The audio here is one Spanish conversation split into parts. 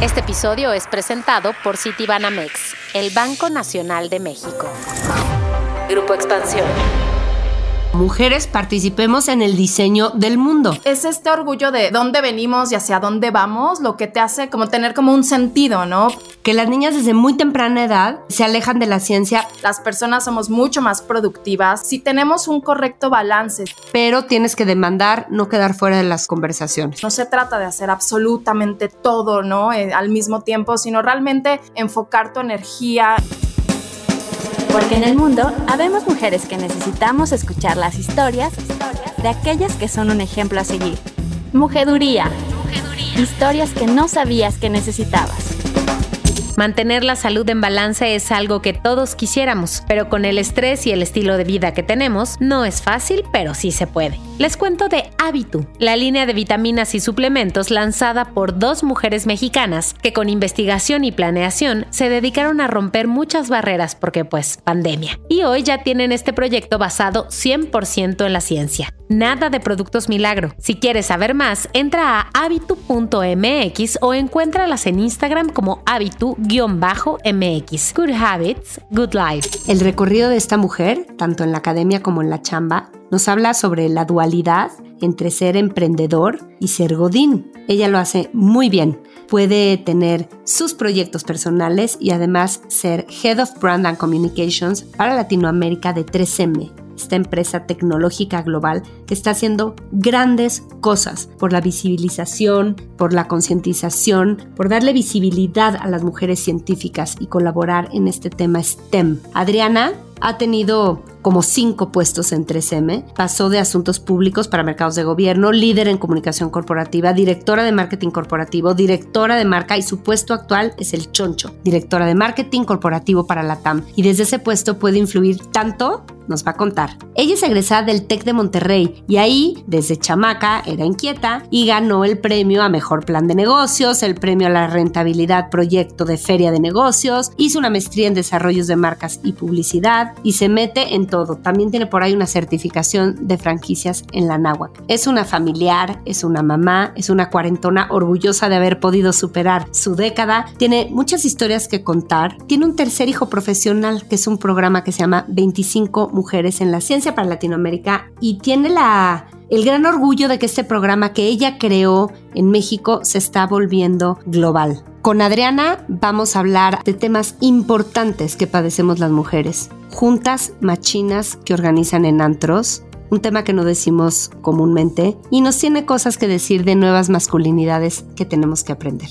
Este episodio es presentado por Citibanamex, el Banco Nacional de México. Grupo Expansión. Mujeres participemos en el diseño del mundo. Es este orgullo de dónde venimos y hacia dónde vamos lo que te hace como tener como un sentido, ¿no? Que las niñas desde muy temprana edad se alejan de la ciencia. Las personas somos mucho más productivas si tenemos un correcto balance. Pero tienes que demandar no quedar fuera de las conversaciones. No se trata de hacer absolutamente todo, ¿no? Eh, al mismo tiempo, sino realmente enfocar tu energía. Porque en el mundo habemos mujeres que necesitamos escuchar las historias de aquellas que son un ejemplo a seguir. Mujeduría. Historias que no sabías que necesitabas. Mantener la salud en balance es algo que todos quisiéramos, pero con el estrés y el estilo de vida que tenemos, no es fácil, pero sí se puede. Les cuento de Habitu, la línea de vitaminas y suplementos lanzada por dos mujeres mexicanas que con investigación y planeación se dedicaron a romper muchas barreras porque pues pandemia. Y hoy ya tienen este proyecto basado 100% en la ciencia. Nada de productos milagro. Si quieres saber más, entra a habitu.mx o encuéntralas en Instagram como habitu mx Good Habits, Good Life. El recorrido de esta mujer, tanto en la academia como en la chamba, nos habla sobre la dualidad entre ser emprendedor y ser godín. Ella lo hace muy bien. Puede tener sus proyectos personales y además ser Head of Brand and Communications para Latinoamérica de 3M, esta empresa tecnológica global que está haciendo grandes cosas por la visibilización, por la concientización, por darle visibilidad a las mujeres científicas y colaborar en este tema STEM. Adriana ha tenido como cinco puestos en 3M, pasó de asuntos públicos para mercados de gobierno, líder en comunicación corporativa, directora de marketing corporativo, directora de marca y su puesto actual es el choncho, directora de marketing corporativo para la TAM. Y desde ese puesto puede influir tanto, nos va a contar. Ella es egresada del TEC de Monterrey y ahí, desde chamaca, era inquieta y ganó el premio a Mejor Plan de Negocios, el premio a la Rentabilidad Proyecto de Feria de Negocios, hizo una maestría en Desarrollos de Marcas y Publicidad y se mete en todo. También tiene por ahí una certificación de franquicias en la náhuatl. Es una familiar, es una mamá, es una cuarentona orgullosa de haber podido superar su década. Tiene muchas historias que contar. Tiene un tercer hijo profesional, que es un programa que se llama 25 Mujeres en la Ciencia para Latinoamérica. Y tiene la el gran orgullo de que este programa que ella creó en México se está volviendo global. Con Adriana vamos a hablar de temas importantes que padecemos las mujeres. Juntas machinas que organizan en antros, un tema que no decimos comúnmente, y nos tiene cosas que decir de nuevas masculinidades que tenemos que aprender.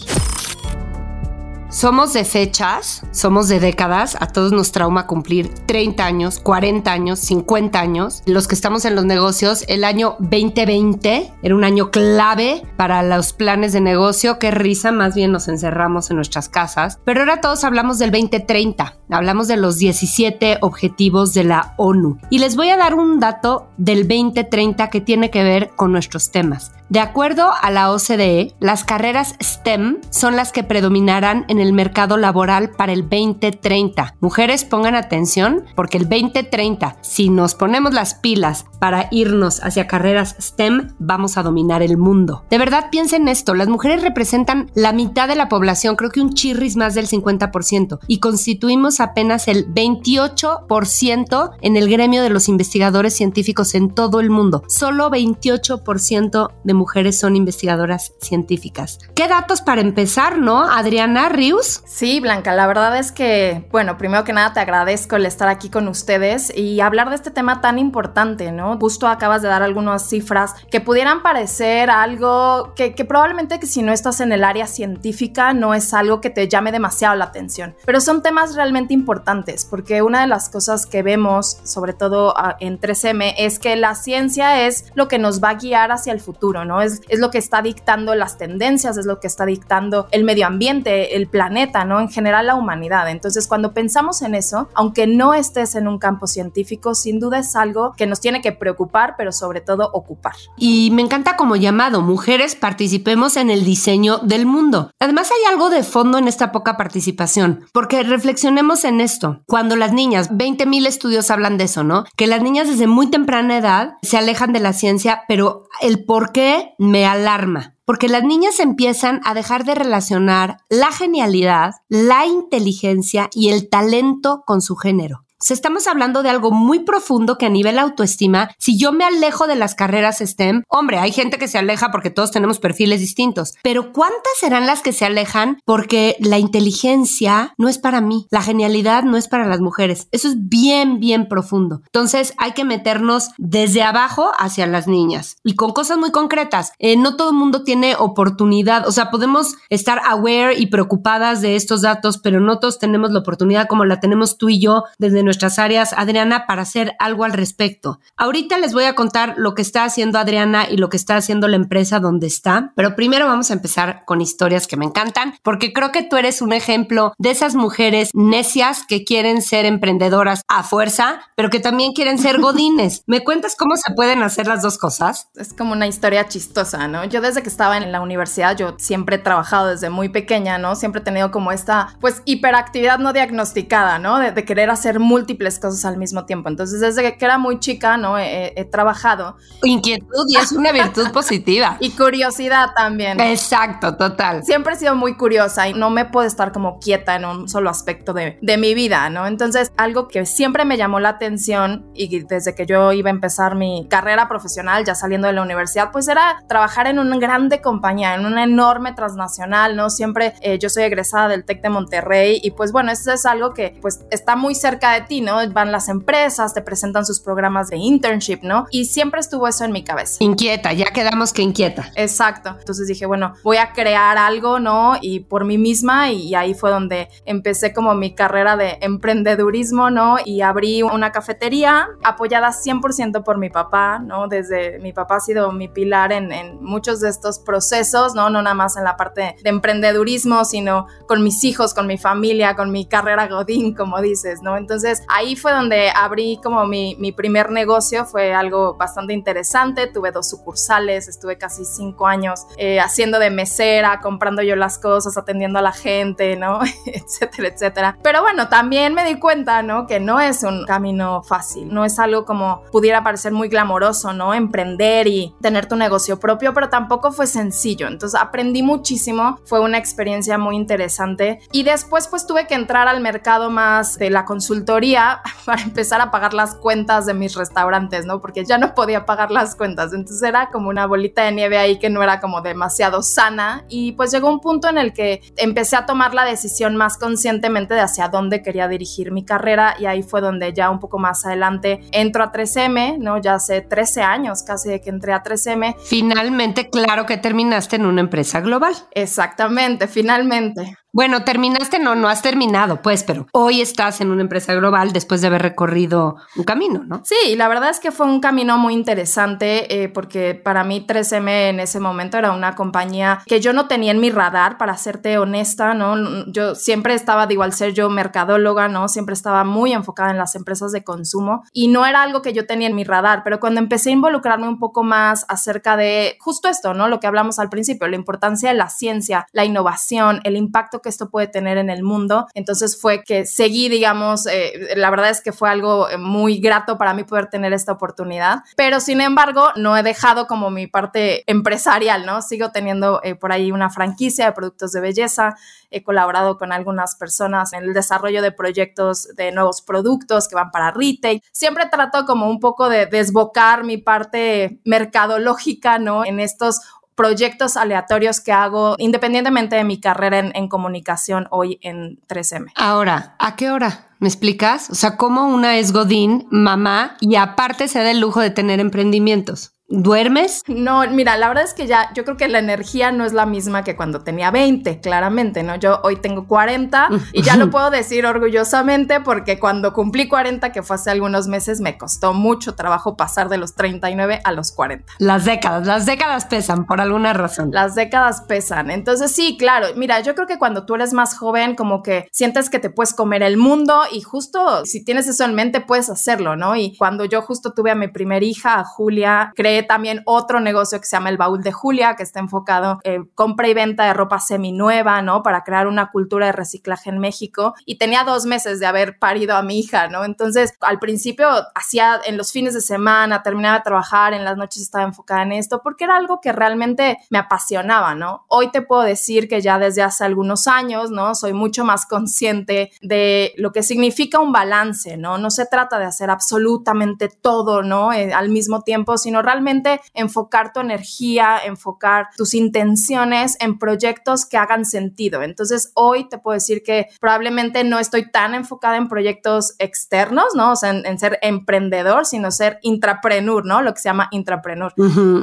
Somos de fechas, somos de décadas, a todos nos trauma cumplir 30 años, 40 años, 50 años. Los que estamos en los negocios, el año 2020 era un año clave para los planes de negocio. Qué risa, más bien nos encerramos en nuestras casas. Pero ahora todos hablamos del 2030, hablamos de los 17 objetivos de la ONU. Y les voy a dar un dato del 2030 que tiene que ver con nuestros temas. De acuerdo a la OCDE, las carreras STEM son las que predominarán en el mercado laboral para el 2030. Mujeres, pongan atención porque el 2030, si nos ponemos las pilas para irnos hacia carreras STEM, vamos a dominar el mundo. De verdad, piensen esto, las mujeres representan la mitad de la población, creo que un chirris más del 50%, y constituimos apenas el 28% en el gremio de los investigadores científicos en todo el mundo. Solo 28% de mujeres son investigadoras científicas. ¿Qué datos para empezar, no? Adriana Rius. Sí, Blanca, la verdad es que, bueno, primero que nada te agradezco el estar aquí con ustedes y hablar de este tema tan importante, ¿no? Justo acabas de dar algunas cifras que pudieran parecer algo que, que probablemente que si no estás en el área científica no es algo que te llame demasiado la atención, pero son temas realmente importantes porque una de las cosas que vemos, sobre todo ah, en 3M, es que la ciencia es lo que nos va a guiar hacia el futuro, ¿no? Es, es lo que está dictando las tendencias, es lo que está dictando el medio ambiente, el planeta, ¿no? En general la humanidad. Entonces, cuando pensamos en eso, aunque no estés en un campo científico, sin duda es algo que nos tiene que preocupar, pero sobre todo ocupar. Y me encanta como llamado, mujeres participemos en el diseño del mundo. Además hay algo de fondo en esta poca participación, porque reflexionemos en esto. Cuando las niñas, 20 mil estudios hablan de eso, ¿no? Que las niñas desde muy temprana edad se alejan de la ciencia, pero el por qué me alarma? Porque las niñas empiezan a dejar de relacionar la genialidad, la inteligencia y el talento con su género estamos hablando de algo muy profundo que a nivel autoestima, si yo me alejo de las carreras STEM, hombre, hay gente que se aleja porque todos tenemos perfiles distintos, pero ¿cuántas serán las que se alejan porque la inteligencia no es para mí, la genialidad no es para las mujeres? Eso es bien, bien profundo. Entonces hay que meternos desde abajo hacia las niñas y con cosas muy concretas. Eh, no todo el mundo tiene oportunidad, o sea, podemos estar aware y preocupadas de estos datos, pero no todos tenemos la oportunidad como la tenemos tú y yo desde nuestras áreas, Adriana, para hacer algo al respecto. Ahorita les voy a contar lo que está haciendo Adriana y lo que está haciendo la empresa donde está, pero primero vamos a empezar con historias que me encantan, porque creo que tú eres un ejemplo de esas mujeres necias que quieren ser emprendedoras a fuerza, pero que también quieren ser godines. ¿Me cuentas cómo se pueden hacer las dos cosas? Es como una historia chistosa, ¿no? Yo desde que estaba en la universidad, yo siempre he trabajado desde muy pequeña, ¿no? Siempre he tenido como esta, pues, hiperactividad no diagnosticada, ¿no? De, de querer hacer múltiples cosas al mismo tiempo. Entonces, desde que era muy chica, ¿no? He, trabajado. Inquietud y es una virtud positiva. Y curiosidad también. Exacto, total. Siempre he sido muy curiosa y no me puedo estar como quieta en un solo aspecto de, de mi vida, ¿no? Entonces, algo que siempre me llamó la atención y desde que yo iba a empezar mi carrera profesional, ya saliendo de la universidad, pues era trabajar en una grande compañía, en una enorme transnacional, ¿no? Siempre eh, yo soy egresada del TEC de Monterrey y pues bueno, eso es algo que pues está muy cerca de ti, ¿no? Van las empresas, te presentan sus programas de internship, ¿no? Y siempre estuvo eso en mi cabeza. Inquieta, ya quedamos que inquieta. Exacto. Entonces dije, bueno, voy a crear algo, ¿no? Y por mí misma, y ahí fue donde empecé como mi carrera de emprendedurismo, ¿no? Y abrí una cafetería apoyada 100% por mi papá, ¿no? Desde mi papá ha sido mi pilar en, en muchos de estos procesos, ¿no? No nada más en la parte de emprendedurismo, sino con mis hijos, con mi familia, con mi carrera Godín, como dices, ¿no? Entonces, ahí fue donde abrí como mi, primer negocio, fue algo bastante interesante, tuve dos sucursales, estuve casi cinco años eh, haciendo de mesera, comprando yo las cosas, atendiendo a la gente, ¿no? etcétera, etcétera. Pero bueno, también me di cuenta, ¿no? Que no es un camino fácil, no es algo como pudiera parecer muy glamoroso, ¿no? Emprender y tener tu negocio propio, pero tampoco fue sencillo. Entonces aprendí muchísimo, fue una experiencia muy interesante y después pues tuve que entrar al mercado más de la consultoría para empezar a pagar las cuentas de mis restaurantes, ¿no? Porque ya no podía pagar las cuentas. Entonces era como una bolita de nieve ahí que no era como demasiado sana. Y pues llegó un punto en el que empecé a tomar la decisión más conscientemente de hacia dónde quería dirigir mi carrera. Y ahí fue donde ya un poco más adelante entro a 3M, ¿no? Ya hace 13 años casi de que entré a 3M. Finalmente, claro que terminaste en una empresa global. Exactamente, finalmente. Bueno, terminaste, no, no has terminado, pues, pero hoy estás en una empresa global después de haber recorrido un camino, ¿no? Sí, la verdad es que fue un camino muy interesante eh, porque para mí 3M en ese momento era una compañía que yo no tenía en mi radar, para serte honesta, ¿no? Yo siempre estaba, digo, al ser yo mercadóloga, ¿no? Siempre estaba muy enfocada en las empresas de consumo y no era algo que yo tenía en mi radar, pero cuando empecé a involucrarme un poco más acerca de justo esto, ¿no? Lo que hablamos al principio, la importancia de la ciencia, la innovación, el impacto que esto puede tener en el mundo. Entonces fue que seguí, digamos, eh, la verdad es que fue algo eh, muy grato para mí poder tener esta oportunidad, pero sin embargo no he dejado como mi parte empresarial, ¿no? Sigo teniendo eh, por ahí una franquicia de productos de belleza, he colaborado con algunas personas en el desarrollo de proyectos de nuevos productos que van para retail. Siempre trato como un poco de desbocar mi parte mercadológica, ¿no? En estos proyectos aleatorios que hago independientemente de mi carrera en, comunicación hoy en 3M. Ahora, ¿a qué hora? ¿Me explicas? O sea, ¿cómo una es Godín, mamá, y aparte se da el lujo de tener emprendimientos? ¿Duermes? No, mira, la verdad es que ya yo creo que la energía no es la misma que cuando tenía 20, claramente, ¿no? Yo hoy tengo 40 y ya lo puedo decir orgullosamente porque cuando cumplí 40, que fue hace algunos meses, me costó mucho trabajo pasar de los 39 a los 40. Las décadas, las décadas pesan por alguna razón. Las décadas pesan. Entonces sí, claro, mira, yo creo que cuando tú eres más joven, como que sientes que te puedes comer el mundo y justo si tienes eso en mente, puedes hacerlo, ¿no? Y cuando yo justo tuve a mi primer hija, a Julia, creé creé también otro negocio que se llama El Baúl de Julia, que está enfocado en compra y venta de ropa seminueva, ¿no? Para crear una cultura de reciclaje en México. Y tenía dos meses de haber parido a mi hija, ¿no? Entonces, al principio hacía en los fines de semana, terminaba de trabajar, en las noches estaba enfocada en esto, porque era algo que realmente me apasionaba, ¿no? Hoy te puedo decir que ya desde hace algunos años, ¿no? Soy mucho más consciente de lo que significa un balance, ¿no? No se trata de hacer absolutamente todo, ¿no? Eh, al mismo tiempo, sino realmente enfocar tu energía, enfocar tus intenciones en proyectos que hagan sentido. Entonces, hoy te puedo decir que probablemente no estoy tan enfocada en proyectos externos, ¿no? O sea, en, ser emprendedor, sino ser intrapreneur, ¿no? Lo que se llama intrapreneur.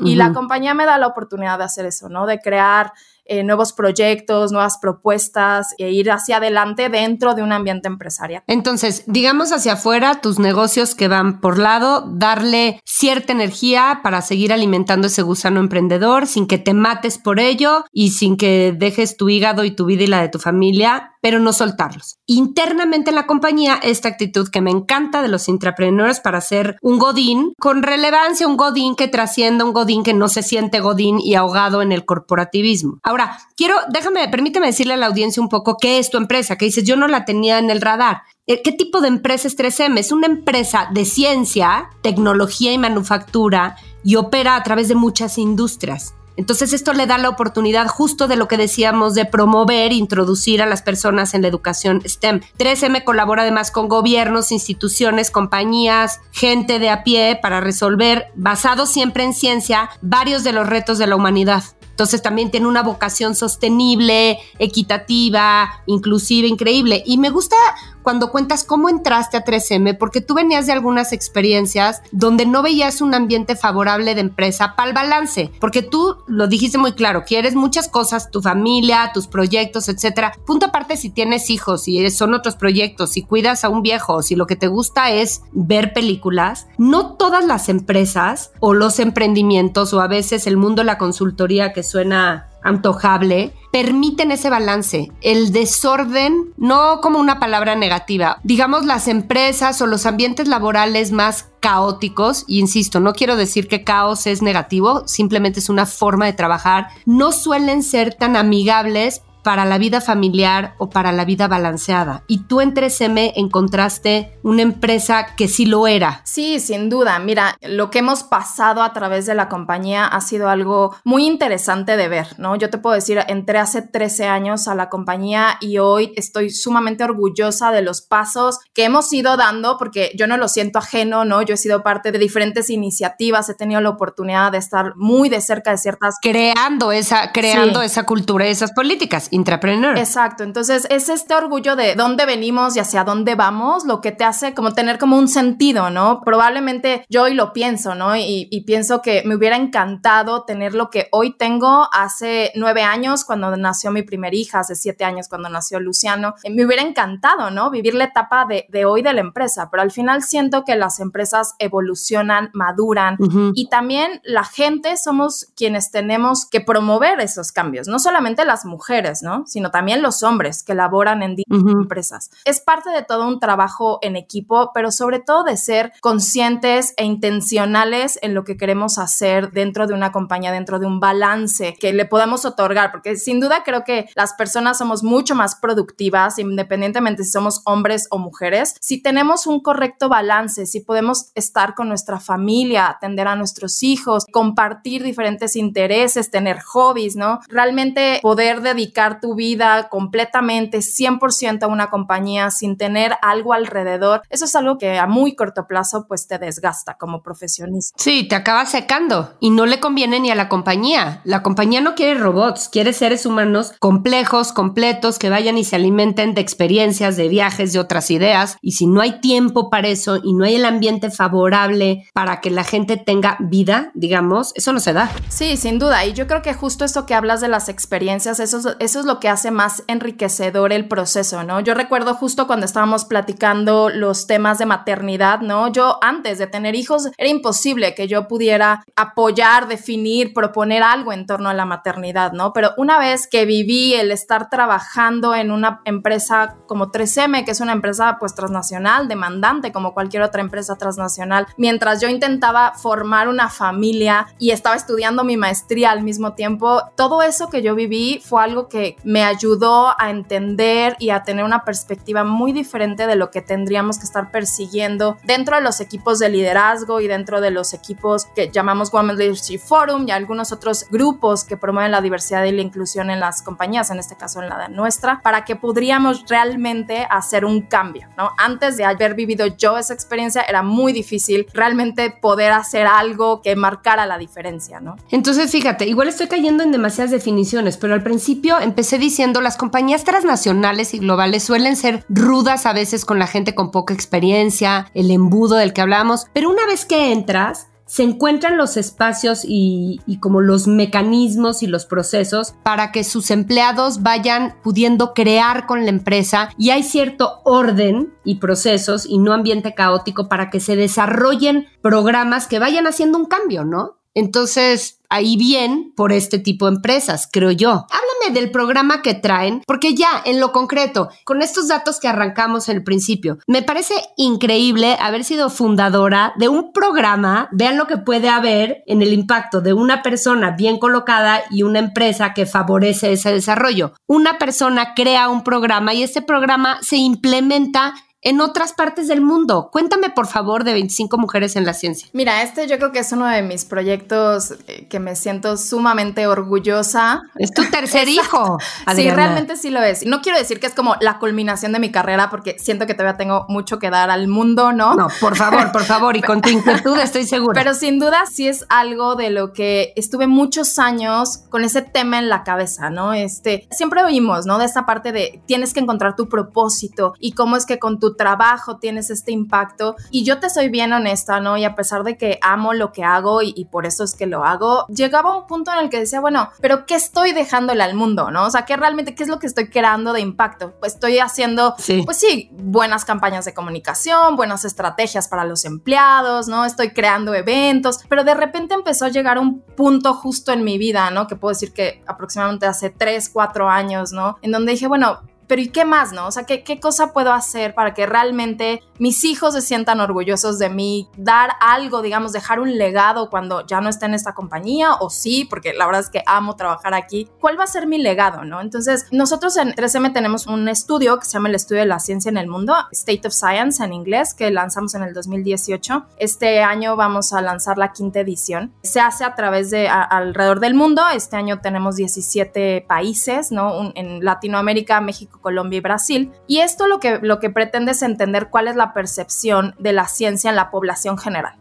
Y la compañía me da la oportunidad de hacer eso, ¿no? De crear eh, nuevos proyectos, nuevas propuestas e ir hacia adelante dentro de un ambiente empresarial. Entonces, digamos hacia afuera, tus negocios que van por lado, darle cierta energía para seguir alimentando ese gusano emprendedor sin que te mates por ello y sin que dejes tu hígado y tu vida y la de tu familia pero no soltarlos. Internamente en la compañía, esta actitud que me encanta de los intrapreneurs para ser un godín con relevancia, un godín que trascienda, un godín que no se siente godín y ahogado en el corporativismo. Ahora, quiero, déjame, permíteme decirle a la audiencia un poco qué es tu empresa, que dices, yo no la tenía en el radar. Eh, ¿Qué tipo de empresa es 3M? Es una empresa de ciencia, tecnología y manufactura y opera a través de muchas industrias. Entonces esto le da la oportunidad justo de lo que decíamos de promover, introducir a las personas en la educación STEM. 3M colabora además con gobiernos, instituciones, compañías, gente de a pie para resolver, basado siempre en ciencia, varios de los retos de la humanidad. Entonces también tiene una vocación sostenible, equitativa, inclusive, increíble. Y me gusta cuando cuentas cómo entraste a 3M, porque tú venías de algunas experiencias donde no veías un ambiente favorable de empresa para el balance, porque tú lo dijiste muy claro, quieres muchas cosas, tu familia, tus proyectos, etcétera. Punto aparte si tienes hijos, si son otros proyectos, si cuidas a un viejo, si lo que te gusta es ver películas, no todas las empresas o los emprendimientos o a veces el mundo de la consultoría que suena antojable, permiten ese balance. El desorden, no como una palabra negativa, digamos las empresas o los ambientes laborales más caóticos, y insisto, no quiero decir que caos es negativo, simplemente es una forma de trabajar, no suelen ser tan amigables para la vida familiar o para la vida balanceada. Y tú en 3M encontraste una empresa que sí lo era. Sí, sin duda. Mira, lo que hemos pasado a través de la compañía ha sido algo muy interesante de ver, ¿no? Yo te puedo decir, entré hace 13 años a la compañía y hoy estoy sumamente orgullosa de los pasos que hemos ido dando porque yo no lo siento ajeno, ¿no? Yo he sido parte de diferentes iniciativas, he tenido la oportunidad de estar muy de cerca de ciertas... Creando esa, creando esa cultura esas políticas intrapreneur. Exacto. Entonces, es este orgullo de dónde venimos y hacia dónde vamos lo que te hace como tener como un sentido, ¿no? Probablemente yo hoy lo pienso, ¿no? Y, pienso que me hubiera encantado tener lo que hoy tengo hace nueve años cuando nació mi primera hija, hace siete años cuando nació Luciano. Eh, me hubiera encantado, ¿no? Vivir la etapa de, de hoy de la empresa, pero al final siento que las empresas evolucionan, maduran y también la gente somos quienes tenemos que promover esos cambios, no solamente las mujeres, ¿no? Sino también los hombres que laboran en empresas. Es parte de todo un trabajo en equipo, pero sobre todo de ser conscientes e intencionales en lo que queremos hacer dentro de una compañía, dentro de un balance que le podemos otorgar, porque sin duda creo que las personas somos mucho más productivas, independientemente si somos hombres o mujeres, si tenemos un correcto balance, si podemos estar con nuestra familia, atender a nuestros hijos, compartir diferentes intereses, tener hobbies, ¿no? Realmente poder dedicar tu vida completamente 100% a una compañía sin tener algo alrededor, eso es algo que a muy corto plazo pues te desgasta como profesionista. Sí, te acaba secando y no le conviene ni a la compañía. La compañía no quiere robots, quiere seres humanos complejos, completos, que vayan y se alimenten de experiencias, de viajes, de otras ideas. Y si no hay tiempo para eso y no hay el ambiente favorable para que la gente tenga vida, digamos, eso no se da. Sí, sin duda. Y yo creo que justo eso que hablas de las experiencias, eso, eso es lo que hace más enriquecedor el proceso, ¿no? Yo recuerdo justo cuando estábamos platicando los temas de maternidad, ¿no? Yo antes de tener hijos era imposible que yo pudiera apoyar, definir, proponer algo en torno a la maternidad, ¿no? Pero una vez que viví el estar trabajando en una empresa como 3M, que es una empresa pues transnacional, demandante como cualquier otra empresa transnacional, mientras yo intentaba formar una familia y estaba estudiando mi maestría al mismo tiempo, todo eso que yo viví fue algo que me ayudó a entender y a tener una perspectiva muy diferente de lo que tendríamos que estar persiguiendo dentro de los equipos de liderazgo y dentro de los equipos que llamamos Women Leadership Forum y algunos otros grupos que promueven la diversidad y la inclusión en las compañías, en este caso en la de nuestra, para que podríamos realmente hacer un cambio, ¿no? Antes de haber vivido yo esa experiencia era muy difícil realmente poder hacer algo que marcara la diferencia, ¿no? Entonces, fíjate, igual estoy cayendo en demasiadas definiciones, pero al principio empecé diciendo las compañías transnacionales y globales suelen ser rudas a veces con la gente con poca experiencia, el embudo del que hablamos, pero una vez que entras, se encuentran los espacios y, y, como los mecanismos y los procesos para que sus empleados vayan pudiendo crear con la empresa y hay cierto orden y procesos y no ambiente caótico para que se desarrollen programas que vayan haciendo un cambio, ¿no? Entonces, ahí bien por este tipo de empresas, creo yo. Háblame del programa que traen, porque ya en lo concreto, con estos datos que arrancamos en el principio, me parece increíble haber sido fundadora de un programa, vean lo que puede haber en el impacto de una persona bien colocada y una empresa que favorece ese desarrollo. Una persona crea un programa y este programa se implementa en otras partes del mundo. Cuéntame, por favor, de 25 mujeres en la ciencia. Mira, este yo creo que es uno de mis proyectos eh, que me siento sumamente orgullosa. Es tu tercer hijo. Sí, realmente sí lo es. No quiero decir que es como la culminación de mi carrera, porque siento que todavía tengo mucho que dar al mundo, ¿no? No, por favor, por favor, y con tu inquietud estoy segura. Pero sin duda sí es algo de lo que estuve muchos años con ese tema en la cabeza, ¿no? Este, siempre oímos, ¿no? De esta parte de tienes que encontrar tu propósito y cómo es que con tu trabajo tienes este impacto. Y yo te soy bien honesta, ¿no? Y a pesar de que amo lo que hago y, por eso es que lo hago, llegaba un punto en el que decía, bueno, pero ¿qué estoy dejándole al mundo, no? O sea, ¿qué realmente, qué es lo que estoy creando de impacto? Pues estoy haciendo, pues sí, buenas campañas de comunicación, buenas estrategias para los empleados, ¿no? Estoy creando eventos, pero de repente empezó a llegar un punto justo en mi vida, ¿no? Que puedo decir que aproximadamente hace 3, 4 años, ¿no? En donde dije, bueno, pero ¿y qué más, no? O sea, ¿qué, ¿qué, cosa puedo hacer para que realmente mis hijos se sientan orgullosos de mí? Dar algo, digamos, dejar un legado cuando ya no esté en esta compañía o sí, porque la verdad es que amo trabajar aquí. ¿Cuál va a ser mi legado, no? Entonces, nosotros en 3M tenemos un estudio que se llama el Estudio de la Ciencia en el Mundo, State of Science en inglés, que lanzamos en el 2018. Este año vamos a lanzar la quinta edición. Se hace a través de alrededor del mundo. Este año tenemos 17 países, ¿no? en Latinoamérica, México, Colombia y Brasil. Y esto lo que, lo que pretende es entender cuál es la percepción de la ciencia en la población general.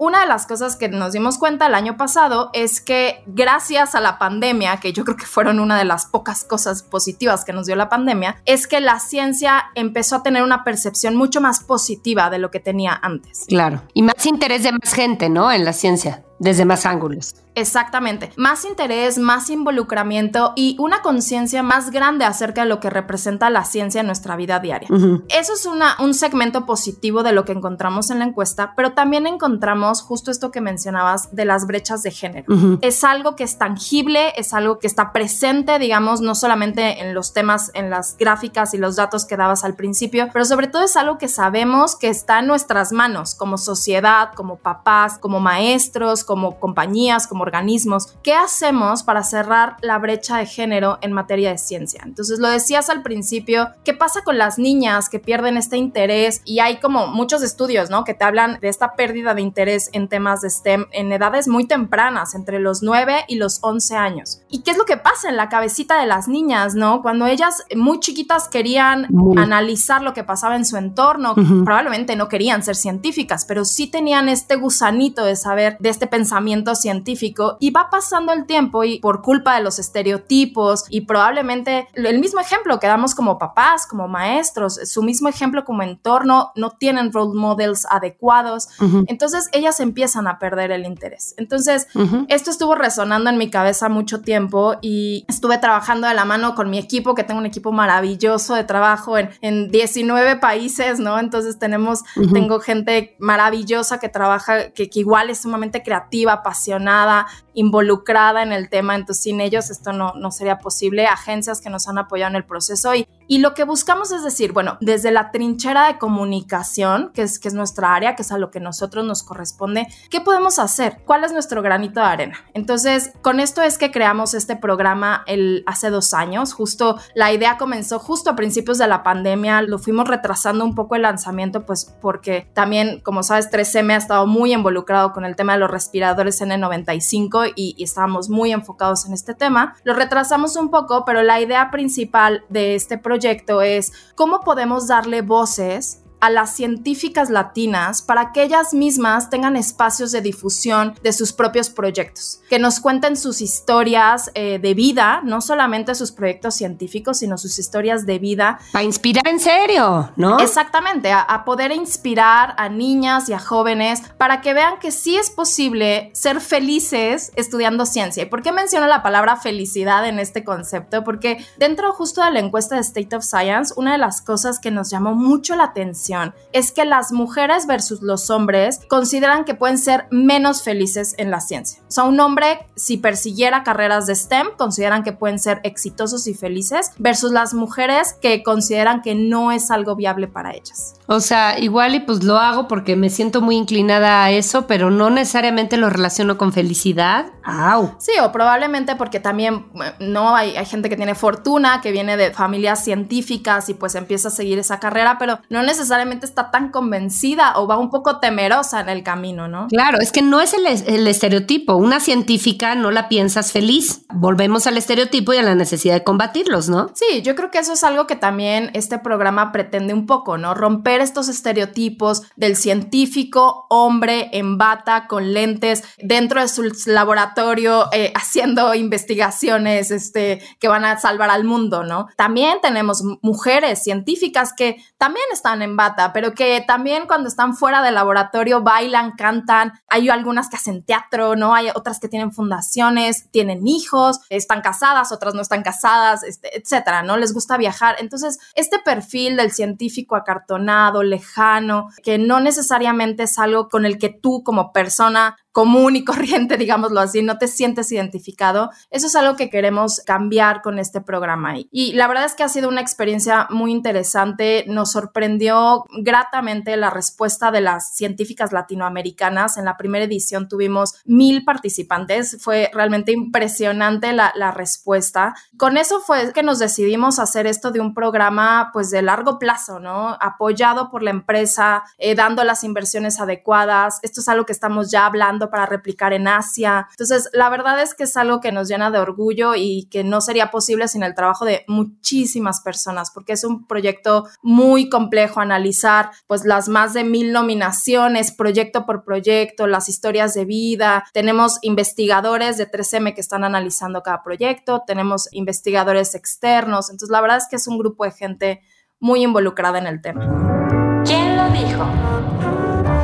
Una de las cosas que nos dimos cuenta el año pasado es que gracias a la pandemia, que yo creo que fueron una de las pocas cosas positivas que nos dio la pandemia, es que la ciencia empezó a tener una percepción mucho más positiva de lo que tenía antes. Claro. Y más interés de más gente, ¿no? En la ciencia, desde más ángulos. Exactamente. Más interés, más involucramiento y una conciencia más grande acerca de lo que representa la ciencia en nuestra vida diaria. Eso es una, un segmento positivo de lo que encontramos en la encuesta, pero también encontramos justo esto que mencionabas de las brechas de género. Es algo que es tangible, es algo que está presente, digamos, no solamente en los temas, en las gráficas y los datos que dabas al principio, pero sobre todo es algo que sabemos que está en nuestras manos como sociedad, como papás, como maestros, como compañías, como organismos. ¿Qué hacemos para cerrar la brecha de género en materia de ciencia? Entonces, lo decías al principio, ¿qué pasa con las niñas que pierden este interés? Y hay como muchos estudios, ¿no? Que te hablan de esta pérdida de interés en temas de STEM en edades muy tempranas, entre los 9 y los 11 años. ¿Y qué es lo que pasa en la cabecita de las niñas, ¿no? Cuando ellas muy chiquitas querían analizar lo que pasaba en su entorno, probablemente no querían ser científicas, pero sí tenían este gusanito de saber de este pensamiento científico y va pasando el tiempo y por culpa de los estereotipos y probablemente el mismo ejemplo que damos como papás, como maestros, su mismo ejemplo como entorno, no tienen role models adecuados, entonces ellas empiezan a perder el interés. Entonces, esto estuvo resonando en mi cabeza mucho tiempo tiempo y estuve trabajando de la mano con mi equipo, que tengo un equipo maravilloso de trabajo en, en 19 países, ¿no? Entonces tenemos, tengo gente maravillosa que trabaja, que, que igual es sumamente creativa, apasionada, involucrada en el tema, entonces sin ellos esto no, no sería posible, agencias que nos han apoyado en el proceso y, y lo que buscamos es decir, bueno, desde la trinchera de comunicación, que es, que es nuestra área, que es a lo que nosotros nos corresponde, ¿qué podemos hacer? ¿Cuál es nuestro granito de arena? Entonces, con esto es que creamos este programa el, hace dos años, justo la idea comenzó justo a principios de la pandemia, lo fuimos retrasando un poco el lanzamiento, pues porque también, como sabes, 3M ha estado muy involucrado con el tema de los respiradores N95 y, estábamos muy enfocados en este tema. Lo retrasamos un poco, pero la idea principal de este proyecto es cómo podemos darle voces a las científicas latinas para que ellas mismas tengan espacios de difusión de sus propios proyectos, que nos cuenten sus historias eh, de vida, no solamente sus proyectos científicos, sino sus historias de vida. Para inspirar en serio, ¿no? Exactamente, a, poder inspirar a niñas y a jóvenes para que vean que sí es posible ser felices estudiando ciencia. ¿Y por qué menciono la palabra felicidad en este concepto? Porque dentro justo de la encuesta de State of Science, una de las cosas que nos llamó mucho la atención es que las mujeres versus los hombres consideran que pueden ser menos felices en la ciencia. O sea, un hombre, si persiguiera carreras de STEM, consideran que pueden ser exitosos y felices, versus las mujeres que consideran que no es algo viable para ellas. O sea, igual y pues lo hago porque me siento muy inclinada a eso, pero no necesariamente lo relaciono con felicidad. ¡Au! Sí, o probablemente porque también no hay, hay gente que tiene fortuna, que viene de familias científicas y pues empieza a seguir esa carrera, pero no necesariamente está tan convencida o va un poco temerosa en el camino, ¿no? Claro, es que no es el, el, estereotipo. Una científica no la piensas feliz. Volvemos al estereotipo y a la necesidad de combatirlos, ¿no? Sí, yo creo que eso es algo que también este programa pretende un poco, ¿no? Romper estos estereotipos del científico hombre en bata, con lentes, dentro de su laboratorio, eh, haciendo investigaciones este, que van a salvar al mundo, ¿no? También tenemos mujeres científicas que también están en bata pero que también cuando están fuera del laboratorio bailan, cantan. Hay algunas que hacen teatro, ¿no? Hay otras que tienen fundaciones, tienen hijos, están casadas, otras no están casadas, este, etcétera, ¿no? Les gusta viajar. Entonces, este perfil del científico acartonado, lejano, que no necesariamente es algo con el que tú como persona común y corriente, digámoslo así, no te sientes identificado. Eso es algo que queremos cambiar con este programa. Y la verdad es que ha sido una experiencia muy interesante. Nos sorprendió gratamente la respuesta de las científicas latinoamericanas. En la primera edición tuvimos mil participantes. Fue realmente impresionante la, respuesta. Con eso fue que nos decidimos hacer esto de un programa pues de largo plazo, ¿no? Apoyado por la empresa, eh, dando las inversiones adecuadas. Esto es algo que estamos ya hablando para replicar en Asia. Entonces, la verdad es que es algo que nos llena de orgullo y que no sería posible sin el trabajo de muchísimas personas, porque es un proyecto muy complejo analizar, pues las más de mil nominaciones, proyecto por proyecto, las historias de vida. Tenemos investigadores de 3M que están analizando cada proyecto, tenemos investigadores externos. Entonces, la verdad es que es un grupo de gente muy involucrada en el tema. ¿Quién lo dijo?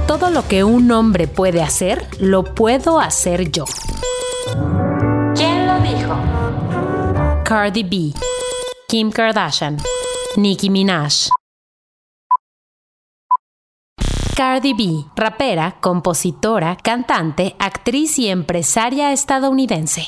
Todo lo que un hombre puede hacer, lo puedo hacer yo. ¿Quién lo dijo? Cardi B, Kim Kardashian, Nicki Minaj. Cardi B, rapera, compositora, cantante, actriz y empresaria estadounidense.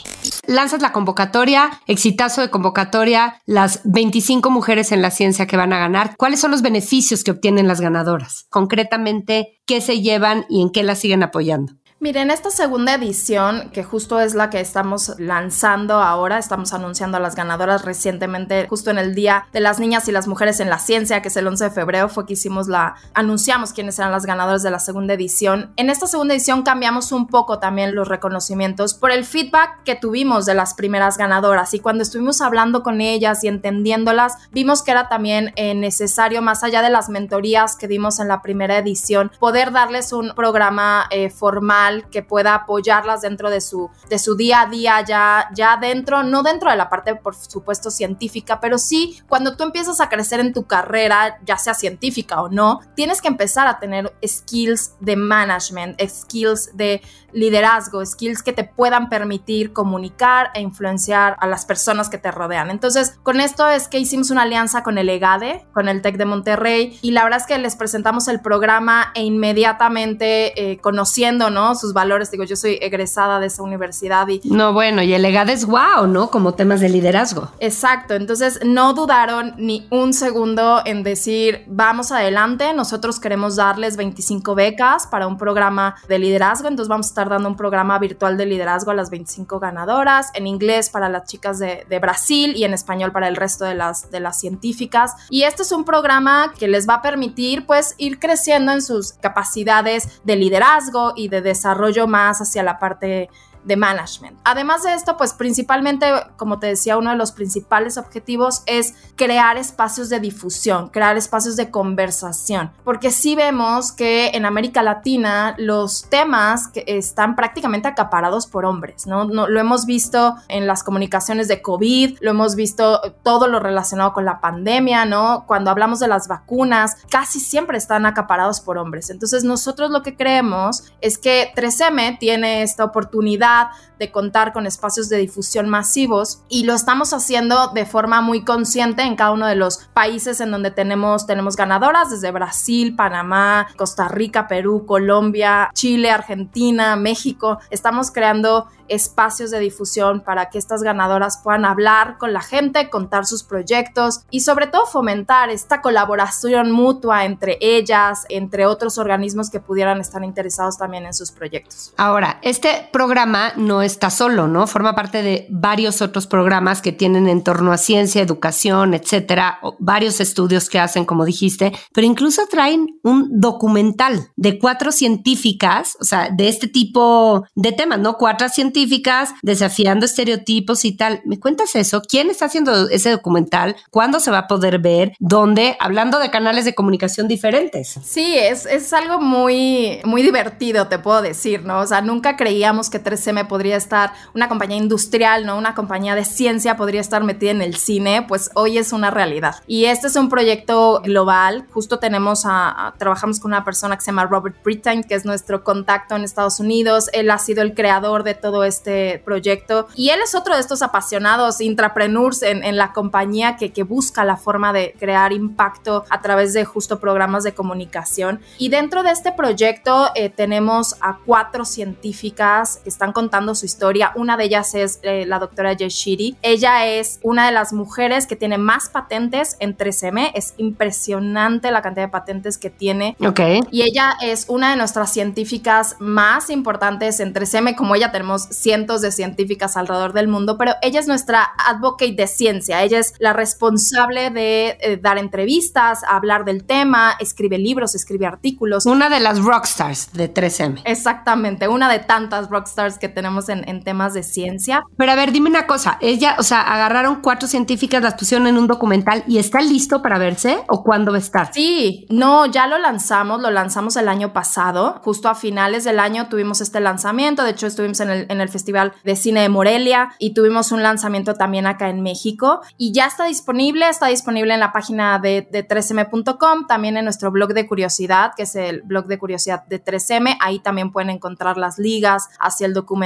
Lanzas la convocatoria, exitazo de convocatoria, las 25 mujeres en la ciencia que van a ganar. ¿Cuáles son los beneficios que obtienen las ganadoras? Concretamente, ¿qué se llevan y en qué las siguen apoyando? Miren, esta segunda edición, que justo es la que estamos lanzando ahora, estamos anunciando a las ganadoras recientemente, justo en el Día de las Niñas y las Mujeres en la Ciencia, que es el 11 de febrero, fue que hicimos la, anunciamos quiénes eran las ganadoras de la segunda edición. En esta segunda edición cambiamos un poco también los reconocimientos por el feedback que tuvimos de las primeras ganadoras y cuando estuvimos hablando con ellas y entendiéndolas, vimos que era también eh, necesario, más allá de las mentorías que dimos en la primera edición, poder darles un programa eh, formal que pueda apoyarlas dentro de su, de su día a día, ya, ya dentro, no dentro de la parte, por supuesto, científica, pero sí cuando tú empiezas a crecer en tu carrera, ya sea científica o no, tienes que empezar a tener skills de management, skills de liderazgo, skills que te puedan permitir comunicar e influenciar a las personas que te rodean. Entonces, con esto es que hicimos una alianza con el EGADE, con el TEC de Monterrey, y la verdad es que les presentamos el programa e inmediatamente eh, conociendo, ¿no? Sus valores, digo, yo soy egresada de esa universidad y... No, bueno, y el EGADE es wow, ¿no? Como temas de liderazgo. Exacto, entonces no dudaron ni un segundo en decir, vamos adelante, nosotros queremos darles 25 becas para un programa de liderazgo, entonces vamos a estar dando un programa virtual de liderazgo a las 25 ganadoras, en inglés para las chicas de, de Brasil y en español para el resto de las, de las científicas. Y este es un programa que les va a permitir pues ir creciendo en sus capacidades de liderazgo y de desarrollo más hacia la parte de management. Además de esto, pues principalmente, como te decía, uno de los principales objetivos es crear espacios de difusión, crear espacios de conversación, porque sí vemos que en América Latina los temas que están prácticamente acaparados por hombres, ¿no? ¿no? Lo hemos visto en las comunicaciones de COVID, lo hemos visto todo lo relacionado con la pandemia, ¿no? Cuando hablamos de las vacunas, casi siempre están acaparados por hombres. Entonces nosotros lo que creemos es que 3M tiene esta oportunidad de contar con espacios de difusión masivos y lo estamos haciendo de forma muy consciente en cada uno de los países en donde tenemos, tenemos ganadoras, desde Brasil, Panamá, Costa Rica, Perú, Colombia, Chile, Argentina, México. Estamos creando espacios de difusión para que estas ganadoras puedan hablar con la gente, contar sus proyectos y sobre todo fomentar esta colaboración mutua entre ellas, entre otros organismos que pudieran estar interesados también en sus proyectos. Ahora, este programa no está solo, ¿no? Forma parte de varios otros programas que tienen en torno a ciencia, educación, etcétera, varios estudios que hacen, como dijiste, pero incluso traen un documental de cuatro científicas, o sea, de este tipo de temas, ¿no? Cuatro científicas desafiando estereotipos y tal. ¿Me cuentas eso? ¿Quién está haciendo ese documental? ¿Cuándo se va a poder ver? ¿Dónde? Hablando de canales de comunicación diferentes. Sí, es, es algo muy, muy divertido, te puedo decir, ¿no? O sea, nunca creíamos que 3M podría estar, una compañía industrial, ¿no? Una compañía de ciencia podría estar metida en el cine, pues hoy es una realidad. Y este es un proyecto global. Justo tenemos a, trabajamos con una persona que se llama Robert Brittain, que es nuestro contacto en Estados Unidos. Él ha sido el creador de todo este proyecto. Y él es otro de estos apasionados intrapreneurs en, en la compañía que, que, busca la forma de crear impacto a través de justo programas de comunicación. Y dentro de este proyecto eh, tenemos a cuatro científicas que están contando su historia. Una de ellas es eh, la doctora Yeshiri. Ella es una de las mujeres que tiene más patentes en 3M. Es impresionante la cantidad de patentes que tiene. Ok. Y ella es una de nuestras científicas más importantes en 3M. Como ella tenemos cientos de científicas alrededor del mundo, pero ella es nuestra advocate de ciencia, ella es la responsable de eh, dar entrevistas, hablar del tema, escribe libros, escribe artículos. Una de las rockstars de 3M. Exactamente, una de tantas rockstars que tenemos en, en temas de ciencia. Pero a ver, dime una cosa, ella, o sea, agarraron cuatro científicas, las pusieron en un documental y está listo para verse o cuándo va a estar? Sí, no, ya lo lanzamos, lo lanzamos el año pasado, justo a finales del año tuvimos este lanzamiento, de hecho estuvimos en el, en el Festival de Cine de Morelia y tuvimos un lanzamiento también acá en México y ya está disponible, está disponible en la página de, de 3m.com, también en nuestro blog de curiosidad, que es el blog de curiosidad de 3m, ahí también pueden encontrar las ligas hacia el documental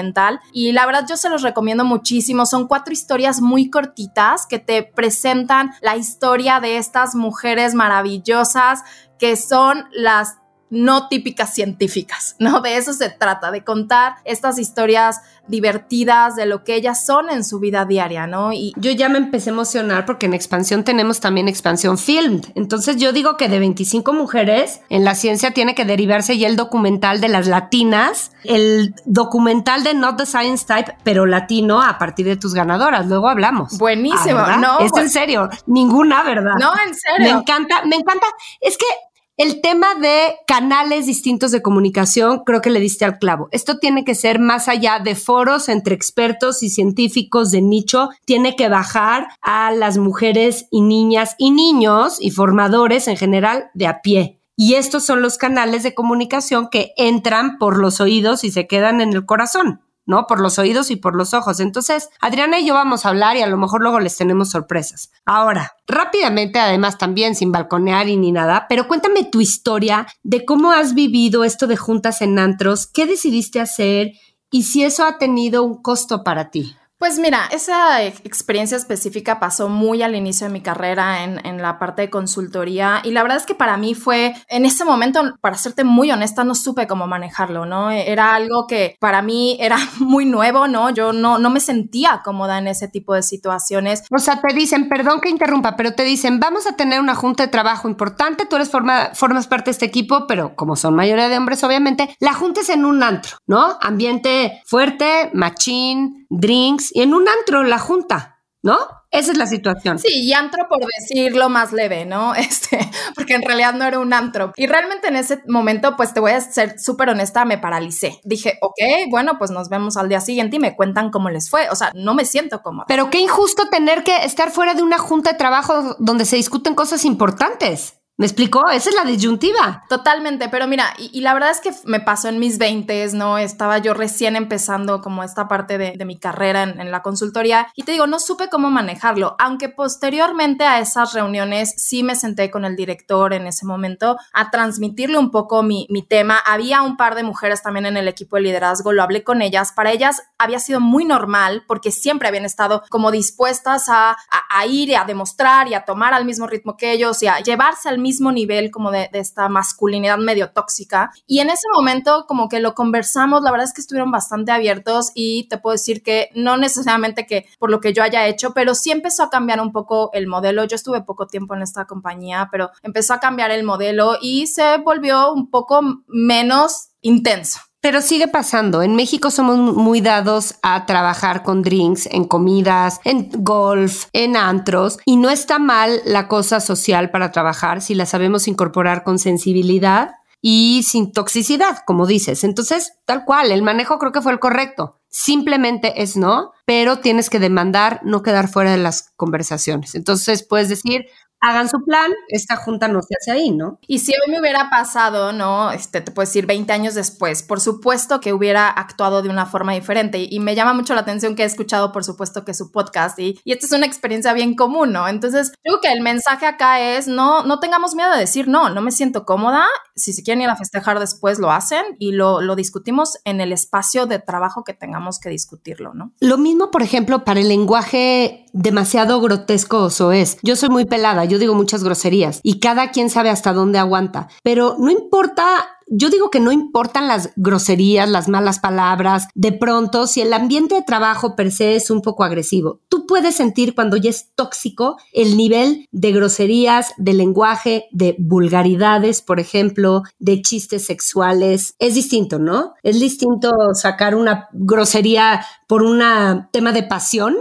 y la verdad yo se los recomiendo muchísimo, son cuatro historias muy cortitas que te presentan la historia de estas mujeres maravillosas que son las no típicas científicas, ¿no? De eso se trata, de contar estas historias divertidas de lo que ellas son en su vida diaria, ¿no? Y yo ya me empecé a emocionar porque en expansión tenemos también expansión film. Entonces yo digo que de 25 mujeres en la ciencia tiene que derivarse ya el documental de las latinas, el documental de Not the Science Type, pero latino a partir de tus ganadoras. Luego hablamos. Buenísimo, ah, ¿no? Es en serio, ninguna, ¿verdad? No, en serio. Me encanta, me encanta. Es que el tema de canales distintos de comunicación, creo que le diste al clavo. Esto tiene que ser más allá de foros entre expertos y científicos de nicho, tiene que bajar a las mujeres y niñas y niños y formadores en general de a pie Y estos son los canales de comunicación que entran por los oídos y se quedan en el corazón. ¿No? Por los oídos y por los ojos. Entonces, Adriana y yo vamos a hablar y a lo mejor luego les tenemos sorpresas. Ahora, rápidamente, además también sin balconear y ni nada, pero cuéntame tu historia de cómo has vivido esto de juntas en antros, qué decidiste hacer y si eso ha tenido un costo para ti. Pues mira, esa experiencia específica pasó muy al inicio de mi carrera en, en, la parte de consultoría y la verdad es que para mí fue, en ese momento, para serte muy honesta, no supe cómo manejarlo, ¿no? Era algo que para mí era muy nuevo, ¿no? Yo no, no me sentía cómoda en ese tipo de situaciones. O sea, te dicen, perdón que interrumpa, pero te dicen, vamos a tener una junta de trabajo importante, tú eres forma, formas parte de este equipo, pero como son mayoría de hombres, obviamente, la junta es en un antro, ¿no? Ambiente fuerte, machín, drinks y en un antro la junta, ¿no? Esa es la situación. Sí, y antro por decirlo más leve, ¿no? Este, porque en realidad no era un antro. Y realmente en ese momento, pues te voy a ser súper honesta, me paralicé. Dije, ok, bueno, pues nos vemos al día siguiente y me cuentan cómo les fue. O sea, no me siento cómoda. Pero qué injusto tener que estar fuera de una junta de trabajo donde se discuten cosas importantes. ¿Me explicó? Esa es la disyuntiva. Totalmente, pero mira, y, la verdad es que me pasó en mis 20, ¿no? Estaba yo recién empezando como esta parte de, mi carrera en, la consultoría y te digo, no supe cómo manejarlo, aunque posteriormente a esas reuniones sí me senté con el director en ese momento a transmitirle un poco mi, tema. Había un par de mujeres también en el equipo de liderazgo, lo hablé con ellas. Para ellas había sido muy normal porque siempre habían estado como dispuestas a, a ir y a demostrar y a tomar al mismo ritmo que ellos y a llevarse al mismo nivel como de, esta masculinidad medio tóxica. Y en ese momento como que lo conversamos, la verdad es que estuvieron bastante abiertos y te puedo decir que no necesariamente que por lo que yo haya hecho, pero sí empezó a cambiar un poco el modelo. Yo estuve poco tiempo en esta compañía, pero empezó a cambiar el modelo y se volvió un poco menos intenso. Pero sigue pasando. En México somos muy dados a trabajar con drinks, en comidas, en golf, en antros. Y no está mal la cosa social para trabajar si la sabemos incorporar con sensibilidad y sin toxicidad, como dices. Entonces, tal cual, el manejo creo que fue el correcto. Simplemente es no, pero tienes que demandar no quedar fuera de las conversaciones. Entonces, puedes decir, hagan su plan, esta junta no se hace ahí, ¿no? Y si hoy me hubiera pasado, ¿no? Este, te puedo decir 20 años después, por supuesto que hubiera actuado de una forma diferente y, me llama mucho la atención que he escuchado, por supuesto, que su podcast y, y esta es una experiencia bien común, ¿no? Entonces, creo que el mensaje acá es, no, no tengamos miedo de decir, no, no me siento cómoda, si se quieren ir a festejar después, lo hacen y lo, lo discutimos en el espacio de trabajo que tengamos que discutirlo, ¿no? Lo mismo, por ejemplo, para el lenguaje demasiado grotesco o soez. Yo soy muy pelada, yo digo muchas groserías y cada quien sabe hasta dónde aguanta, pero no importa yo digo que no importan las groserías, las malas palabras, de pronto, si el ambiente de trabajo per se es un poco agresivo, tú puedes sentir cuando ya es tóxico el nivel de groserías, de lenguaje, de vulgaridades, por ejemplo, de chistes sexuales. Es distinto, ¿no? Es distinto sacar una grosería por un tema de pasión,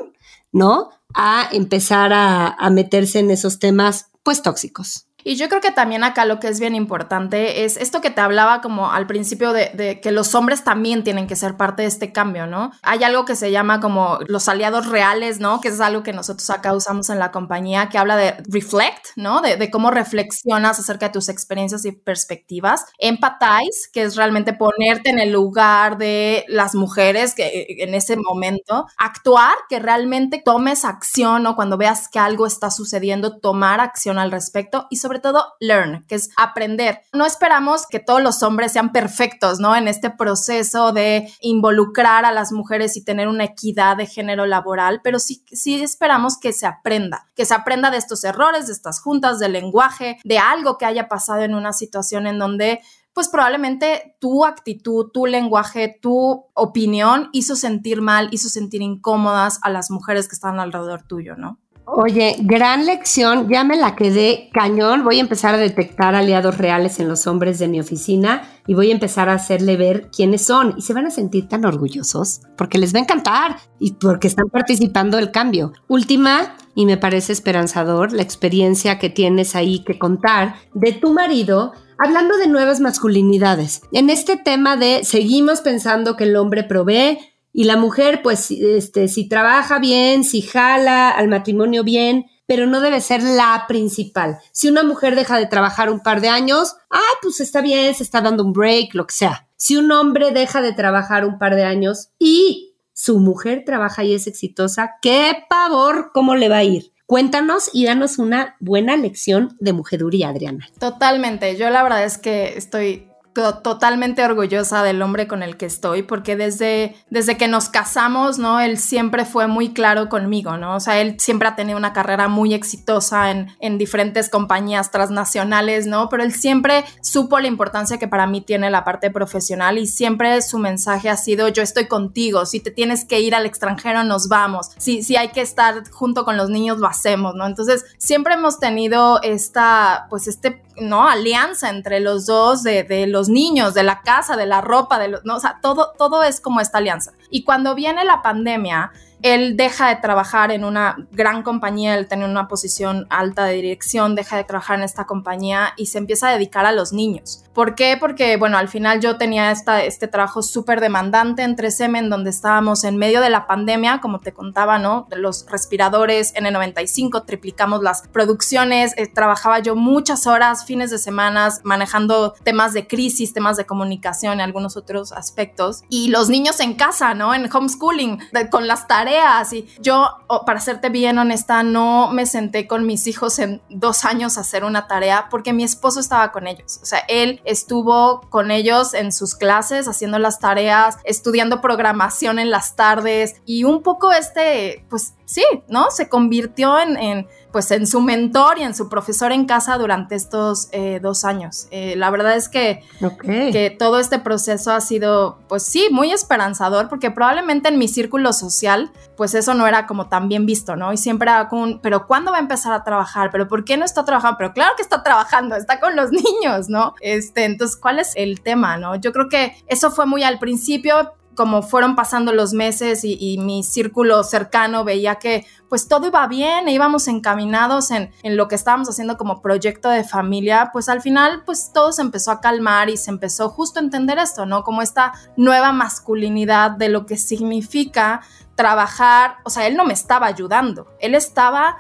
¿no? A empezar a, meterse en esos temas pues tóxicos. Y yo creo que también acá lo que es bien importante es esto que te hablaba como al principio de, que los hombres también tienen que ser parte de este cambio, ¿no? Hay algo que se llama como los aliados reales, ¿no? Que es algo que nosotros acá usamos en la compañía, que habla de reflect, ¿no? De, cómo reflexionas acerca de tus experiencias y perspectivas. Empathize, que es realmente ponerte en el lugar de las mujeres que en ese momento. Actuar, que realmente tomes acción o cuando veas que algo está sucediendo, tomar acción al respecto. Y sobre sobre todo learn, que es aprender. No esperamos que todos los hombres sean perfectos, ¿no? En este proceso de involucrar a las mujeres y tener una equidad de género laboral, pero sí, sí esperamos que se aprenda, que se aprenda de estos errores, de estas juntas, del lenguaje, de algo que haya pasado en una situación en donde pues probablemente tu actitud, tu lenguaje, tu opinión hizo sentir mal, hizo sentir incómodas a las mujeres que están alrededor tuyo, ¿no? Oye, gran lección, ya me la quedé cañón. Voy a empezar a detectar aliados reales en los hombres de mi oficina y voy a empezar a hacerle ver quiénes son. Y se van a sentir tan orgullosos porque les va a encantar y porque están participando del cambio. Última, y me parece esperanzador, la experiencia que tienes ahí que contar de tu marido hablando de nuevas masculinidades. En este tema de seguimos pensando que el hombre provee, y la mujer, pues, este, si trabaja bien, si jala al matrimonio bien, pero no debe ser la principal. Si una mujer deja de trabajar un par de años, ah, pues está bien, se está dando un break, lo que sea. Si un hombre deja de trabajar un par de años y su mujer trabaja y es exitosa, qué pavor, ¿cómo le va a ir? Cuéntanos y danos una buena lección de mujeduría, Adriana. Totalmente. Yo la verdad es que estoy totalmente orgullosa del hombre con el que estoy, porque desde, desde que nos casamos, ¿no? Él siempre fue muy claro conmigo, ¿no? O sea, él siempre ha tenido una carrera muy exitosa en, en diferentes compañías transnacionales, ¿no? Pero él siempre supo la importancia que para mí tiene la parte profesional y siempre su mensaje ha sido, yo estoy contigo, si te tienes que ir al extranjero, nos vamos, si, si hay que estar junto con los niños, lo hacemos, ¿no? Entonces, siempre hemos tenido esta, pues este ¿no? Alianza entre los dos de, los niños, de la casa, de la ropa, de los, ¿no? O sea, todo, todo es como esta alianza. Y cuando viene la pandemia, él deja de trabajar en una gran compañía, él tiene una posición alta de dirección, deja de trabajar en esta compañía y se empieza a dedicar a los niños. ¿Por qué? Porque, bueno, al final yo tenía esta, este trabajo súper demandante en 3M, en donde estábamos en medio de la pandemia, como te contaba, ¿no? De los respiradores N95, triplicamos las producciones, eh, trabajaba yo muchas horas, fines de semanas, manejando temas de crisis, temas de comunicación y algunos otros aspectos. Y los niños en casa, ¿no? En homeschooling, con las tareas. Y yo, para serte bien honesta, no me senté con mis hijos en dos años a hacer una tarea porque mi esposo estaba con ellos. O sea, él estuvo con ellos en sus clases haciendo las tareas, estudiando programación en las tardes y un poco este, pues sí, ¿no? Se convirtió en, pues en su mentor y en su profesor en casa durante estos eh, dos años. Eh, la verdad es que, que todo este proceso ha sido, pues sí, muy esperanzador porque probablemente en mi círculo social, pues eso no era como tan bien visto, ¿no? Y siempre era como, pero ¿cuándo va a empezar a trabajar? ¿Pero por qué no está trabajando? Pero claro que está trabajando, está con los niños, ¿no? Este, entonces, ¿cuál es el tema, no? Yo creo que eso fue muy al principio, como fueron pasando los meses y, mi círculo cercano veía que pues todo iba bien e íbamos encaminados en, en, lo que estábamos haciendo como proyecto de familia, pues al final pues todo se empezó a calmar y se empezó justo a entender esto, ¿no? Como esta nueva masculinidad de lo que significa trabajar, o sea, él no me estaba ayudando, él estaba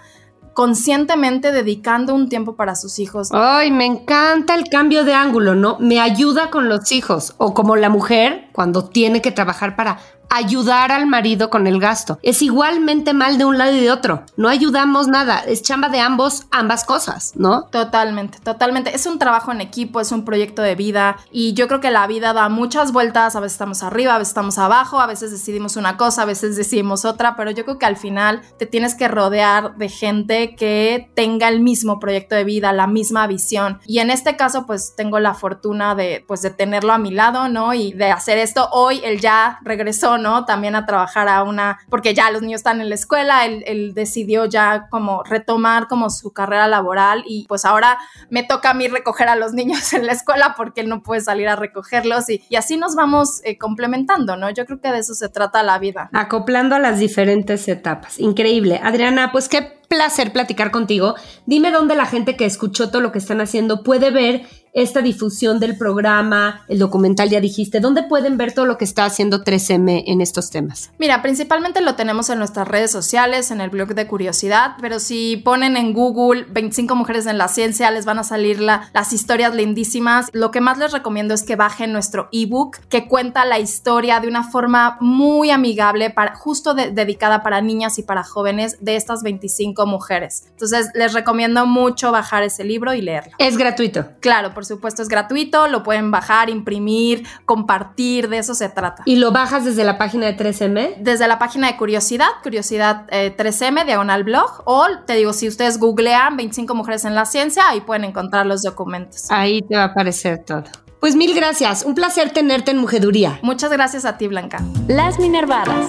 conscientemente dedicando un tiempo para sus hijos. Ay, me encanta el cambio de ángulo, ¿no? Me ayuda con los hijos. O como la mujer cuando tiene que trabajar para ayudar al marido con el gasto. Es igualmente mal de un lado y de otro. No ayudamos nada. Es chamba de ambos, ambas cosas, ¿no? Totalmente, totalmente. Es un trabajo en equipo, es un proyecto de vida y yo creo que la vida da muchas vueltas. A veces estamos arriba, a veces estamos abajo, a veces decidimos una cosa, a veces decidimos otra, pero yo creo que al final te tienes que rodear de gente que tenga el mismo proyecto de vida, la misma visión. Y en este caso, pues tengo la fortuna de, pues, de tenerlo a mi lado, ¿no? Y de hacer esto. Hoy él ya regresó, ¿no? También a trabajar a una, porque ya los niños están en la escuela, él, decidió ya como retomar como su carrera laboral y pues ahora me toca a mí recoger a los niños en la escuela porque él no puede salir a recogerlos y, así nos vamos eh, complementando, ¿no? Yo creo que de eso se trata la vida. Acoplando a las diferentes etapas. Increíble. Adriana, pues qué placer platicar contigo. Dime dónde la gente que escuchó todo lo que están haciendo puede ver esta difusión del programa, el documental ya dijiste, ¿dónde pueden ver todo lo que está haciendo 3M en estos temas? Mira, principalmente lo tenemos en nuestras redes sociales, en el blog de Curiosidad, pero si ponen en Google 25 mujeres en la ciencia, les van a salir las historias lindísimas. Lo que más les recomiendo es que bajen nuestro ebook que cuenta la historia de una forma muy amigable, para, justo dedicada para niñas y para jóvenes de estas 25 mujeres. Entonces, les recomiendo mucho bajar ese libro y leerlo. Es gratuito. Claro, por supuesto es gratuito, lo pueden bajar, imprimir, compartir, de eso se trata. ¿Y lo bajas desde la página de 3M? Desde la página de Curiosidad, Curiosidad 3M, eh, diagonal blog, o te digo, si ustedes googlean 25 mujeres en la ciencia, ahí pueden encontrar los documentos. Ahí te va a aparecer todo. Pues mil gracias, un placer tenerte en Mujeduría. Muchas gracias a ti, Blanca. Las Minervadas.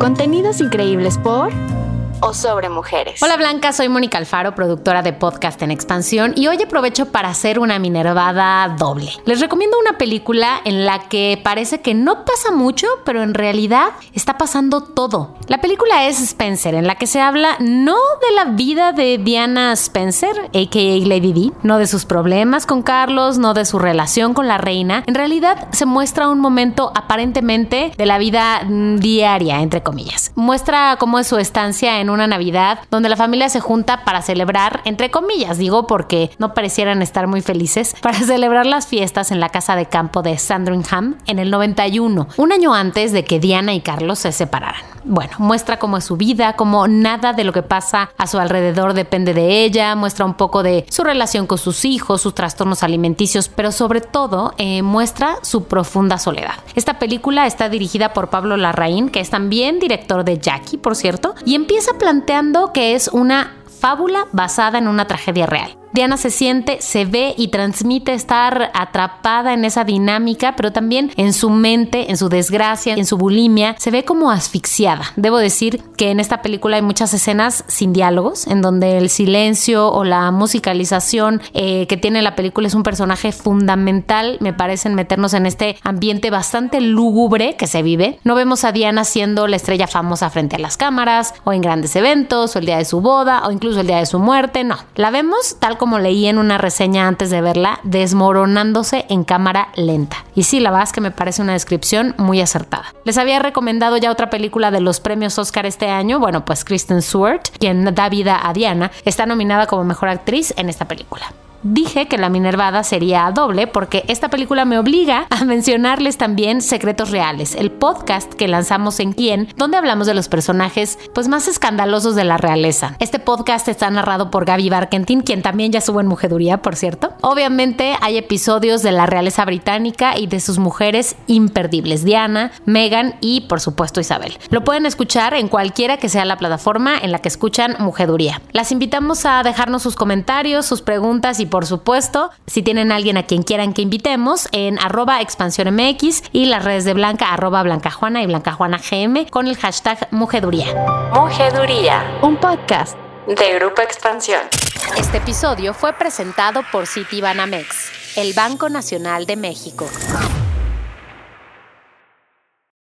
Contenidos increíbles por o sobre mujeres. Hola Blanca, soy Mónica Alfaro, productora de podcast en expansión y hoy aprovecho para hacer una minervada doble. Les recomiendo una película en la que parece que no pasa mucho, pero en realidad está pasando todo. La película es Spencer, en la que se habla no de la vida de Diana Spencer, aka Lady D, no de sus problemas con Carlos, no de su relación con la reina. En realidad se muestra un momento aparentemente de la vida mm, diaria, entre comillas. Muestra cómo es su estancia en una Navidad donde la familia se junta para celebrar, entre comillas, digo porque no parecieran estar muy felices, para celebrar las fiestas en la casa de campo de Sandringham en el 91, un año antes de que Diana y Carlos se separaran. Bueno, muestra cómo es su vida, cómo nada de lo que pasa a su alrededor depende de ella, muestra un poco de su relación con sus hijos, sus trastornos alimenticios, pero sobre todo eh, muestra su profunda soledad. Esta película está dirigida por Pablo Larraín, que es también director de Jackie, por cierto, y empieza planteando que es una fábula basada en una tragedia real. Diana se siente, se ve y transmite estar atrapada en esa dinámica, pero también en su mente, en su desgracia, en su bulimia, se ve como asfixiada. Debo decir que en esta película hay muchas escenas sin diálogos, en donde el silencio o la musicalización eh, que tiene la película es un personaje fundamental, me parece, en meternos en este ambiente bastante lúgubre que se vive. No vemos a Diana siendo la estrella famosa frente a las cámaras, o en grandes eventos, o el día de su boda, o incluso el día de su muerte, no. La vemos tal como como leí en una reseña antes de verla, desmoronándose en cámara lenta. Y sí, la verdad es que me parece una descripción muy acertada. Les había recomendado ya otra película de los premios Oscar este año. Bueno, pues Kristen Stewart, quien da vida a Diana, está nominada como mejor actriz en esta película dije que la Minervada sería doble porque esta película me obliga a mencionarles también Secretos Reales, el podcast que lanzamos en Quién, donde hablamos de los personajes pues más escandalosos de la realeza. Este podcast está narrado por Gaby Barkentin, quien también ya subo en Mujeduría, por cierto. Obviamente hay episodios de la realeza británica y de sus mujeres imperdibles, Diana, Megan y por supuesto Isabel. Lo pueden escuchar en cualquiera que sea la plataforma en la que escuchan Mujeduría. Las invitamos a dejarnos sus comentarios, sus preguntas y por supuesto, si tienen alguien a quien quieran que invitemos, en arroba expansión MX y las redes de Blanca, arroba Blancajuana y Blancajuana GM con el hashtag Mujeduría. Mujeduría, un podcast de Grupo Expansión. Este episodio fue presentado por Citibanamex, el Banco Nacional de México.